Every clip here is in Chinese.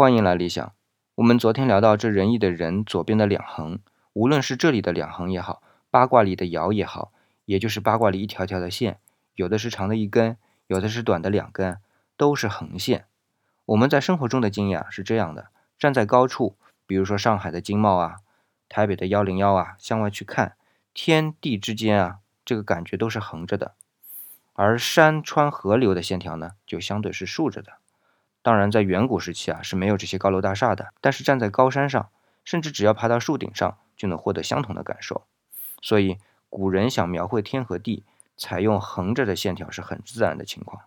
欢迎来理想。我们昨天聊到这仁义的仁左边的两横，无论是这里的两横也好，八卦里的爻也好，也就是八卦里一条条的线，有的是长的一根，有的是短的两根，都是横线。我们在生活中的经验啊是这样的：站在高处，比如说上海的经贸啊，台北的幺零幺啊，向外去看，天地之间啊，这个感觉都是横着的，而山川河流的线条呢，就相对是竖着的。当然，在远古时期啊是没有这些高楼大厦的，但是站在高山上，甚至只要爬到树顶上，就能获得相同的感受。所以，古人想描绘天和地，采用横着的线条是很自然的情况。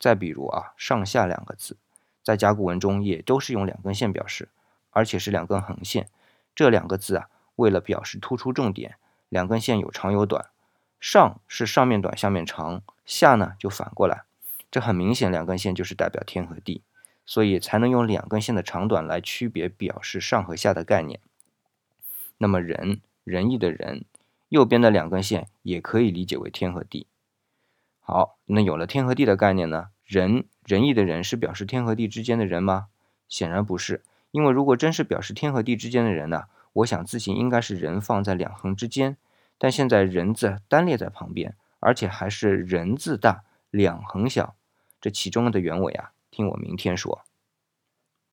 再比如啊，上下两个字，在甲骨文中也都是用两根线表示，而且是两根横线。这两个字啊，为了表示突出重点，两根线有长有短，上是上面短下面长，下呢就反过来。这很明显，两根线就是代表天和地，所以才能用两根线的长短来区别表示上和下的概念。那么仁仁义的仁，右边的两根线也可以理解为天和地。好，那有了天和地的概念呢？仁仁义的仁是表示天和地之间的人吗？显然不是，因为如果真是表示天和地之间的人呢，我想字形应该是人放在两横之间，但现在人字单列在旁边，而且还是人字大两横小。这其中的原委啊，听我明天说。